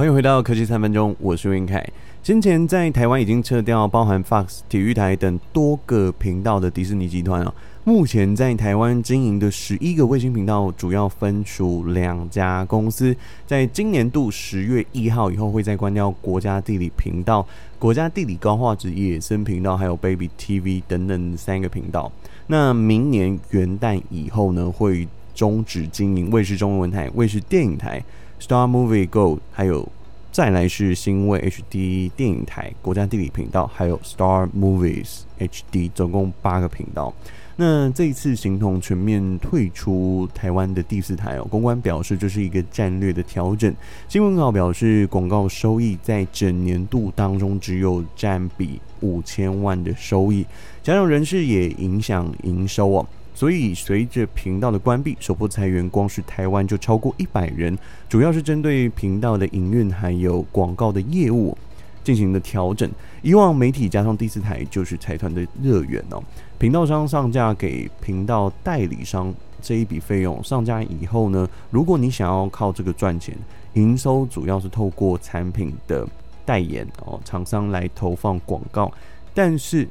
欢迎回到科技三分钟，我是云凯。先前在台湾已经撤掉包含 Fox 体育台等多个频道的迪士尼集团哦，目前在台湾经营的十一个卫星频道，主要分属两家公司。在今年度十月一号以后，会再关掉国家地理频道、国家地理高画质野生频道，还有 Baby TV 等等三个频道。那明年元旦以后呢，会终止经营卫视中文台、卫视电影台。Star Movie Go，还有再来是新卫 HD 电影台、国家地理频道，还有 Star Movies HD，总共八个频道。那这一次形同全面退出台湾的第四台哦，公关表示这是一个战略的调整。新闻稿表示，广告收益在整年度当中只有占比五千万的收益，加上人事也影响营收哦。所以，随着频道的关闭，首波裁员，光是台湾就超过一百人，主要是针对频道的营运还有广告的业务进行的调整。以往媒体加上第四台就是财团的热源哦，频道商上架给频道代理商这一笔费用上架以后呢，如果你想要靠这个赚钱，营收主要是透过产品的代言哦，厂商来投放广告，但是。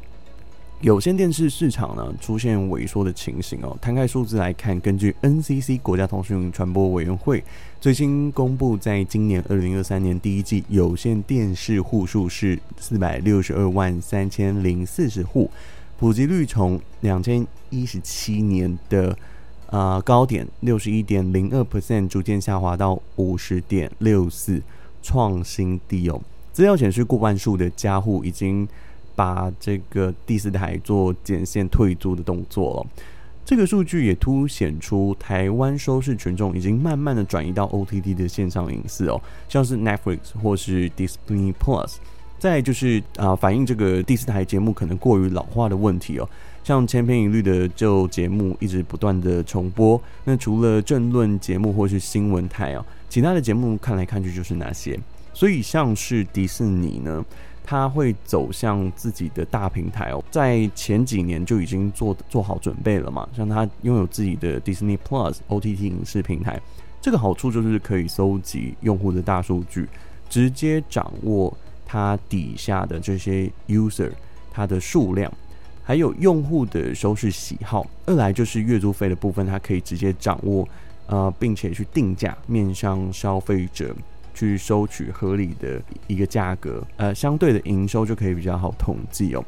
有线电视市场呢出现萎缩的情形哦。摊开数字来看，根据 NCC 国家通讯传播委员会最新公布，在今年二零二三年第一季，有线电视户数是四百六十二万三千零四十户，普及率从两千一十七年的啊、呃、高点六十一点零二 percent 逐渐下滑到五十点六四，创新低哦。资料显示，过半数的家户已经。把这个第四台做减线退租的动作了，这个数据也凸显出台湾收视群众已经慢慢的转移到 OTT 的线上影视哦，像是 Netflix 或是 Disney Plus。再就是啊，反映这个第四台节目可能过于老化的问题哦，像千篇一律的旧节目一直不断的重播。那除了政论节目或是新闻台哦，其他的节目看来看去就是那些。所以像是迪士尼呢，他会走向自己的大平台哦，在前几年就已经做做好准备了嘛。像他拥有自己的 Disney Plus OTT 影视平台，这个好处就是可以搜集用户的大数据，直接掌握他底下的这些 user 它的数量，还有用户的收视喜好。二来就是月租费的部分，它可以直接掌握，呃，并且去定价，面向消费者。去收取合理的一个价格，呃，相对的营收就可以比较好统计哦。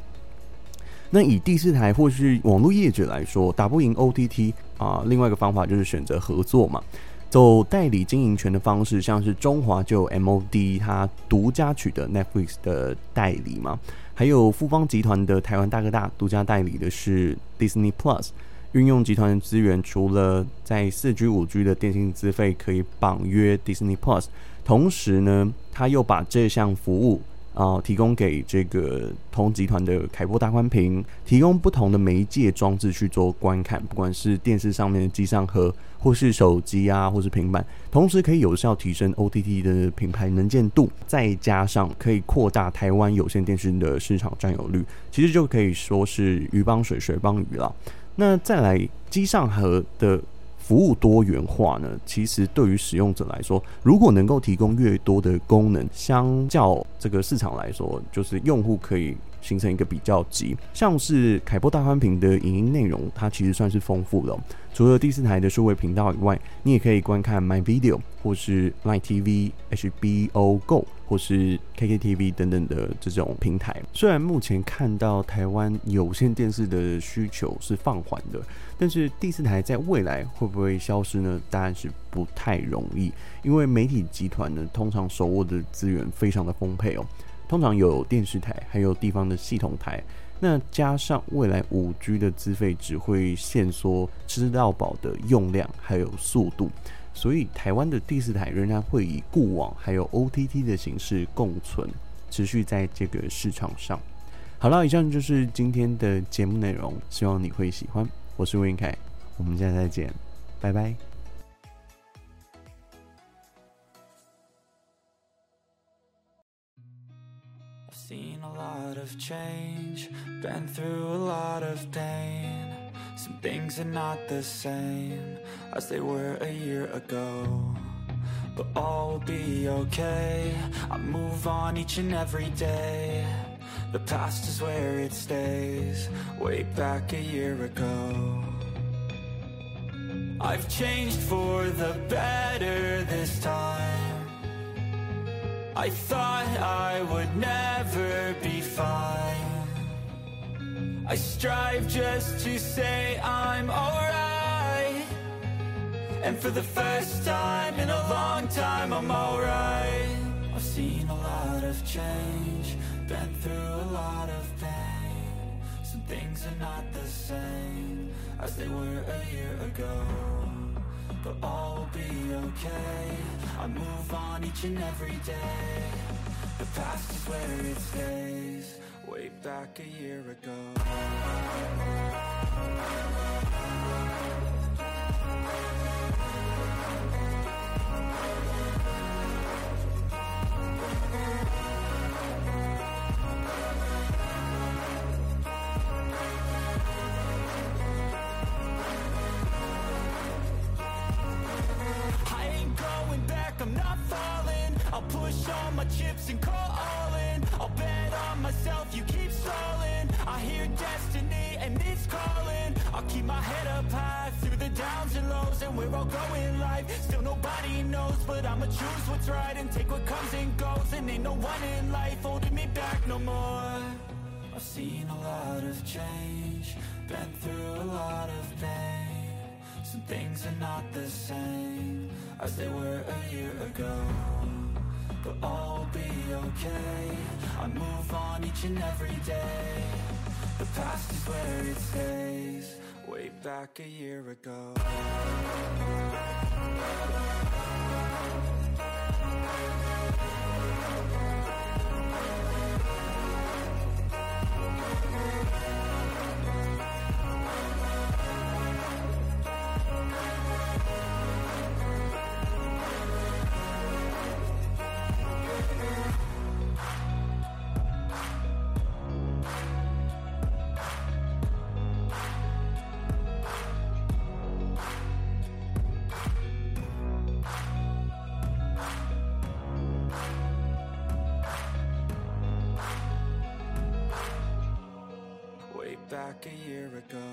那以第四台或是网络业者来说，打不赢 OTT 啊，另外一个方法就是选择合作嘛，走代理经营权的方式，像是中华就有 MOD 它独家取得 Netflix 的代理嘛，还有富邦集团的台湾大哥大独家代理的是 Disney Plus。运用集团的资源，除了在四 G、五 G 的电信资费可以绑约 Disney Plus，同时呢，他又把这项服务啊、提供给这个同集团的凯擘大宽屏，提供不同的媒介装置去做观看，不管是电视上面的机上盒，或是手机啊，或是平板，同时可以有效提升 OTT 的品牌能见度，再加上可以扩大台湾有线电视的市场占有率，其实就可以说是鱼帮水，水帮鱼了。那再来机上盒的服务多元化呢？其实对于使用者来说，如果能够提供越多的功能，相较这个市场来说，就是用户可以。形成一个比较级，像是凯波大宽屏的影音内容，它其实算是丰富的。除了第四台的数位频道以外，你也可以观看 My Video 或是 Line TV、HBO Go 或是 KKTV 等等的这种平台。虽然目前看到台湾有线电视的需求是放缓的，但是第四台在未来会不会消失呢？当然是不太容易，因为媒体集团呢，通常手握的资源非常的丰沛哦。通常有电视台，还有地方的系统台，那加上未来五 G 的资费只会限缩吃到饱的用量还有速度，所以台湾的第四台仍然会以固网还有 OTT 的形式共存，持续在这个市场上。好了，以上就是今天的节目内容，希望你会喜欢。我是吴云凯，我们下次再见，拜拜。I've seen a lot of change, been through a lot of pain. Some things are not the same as they were a year ago. But all will be okay, I move on each and every day. The past is where it stays, way back a year ago. I've changed for the better this time. I thought I would never be fine. I strive just to say I'm alright. And for the first time in a long time, I'm alright. I've seen a lot of change, been through a lot of pain. Some things are not the same as they were a year ago. But all will be okay. I move on each and every day. The past is where it stays, way back a year ago. Falling. I'll push all my chips and call all in. I'll bet on myself, you keep stalling. I hear destiny and it's calling. I'll keep my head up high through the downs and lows, and we're all going life. Still nobody knows, but I'ma choose what's right and take what comes and goes. And ain't no one in life holding me back no more. I've seen a lot of change, been through a lot of pain. Some things are not the same as they were a year ago. But all will be okay. I move on each and every day. The past is where it stays, way back a year ago. A year ago.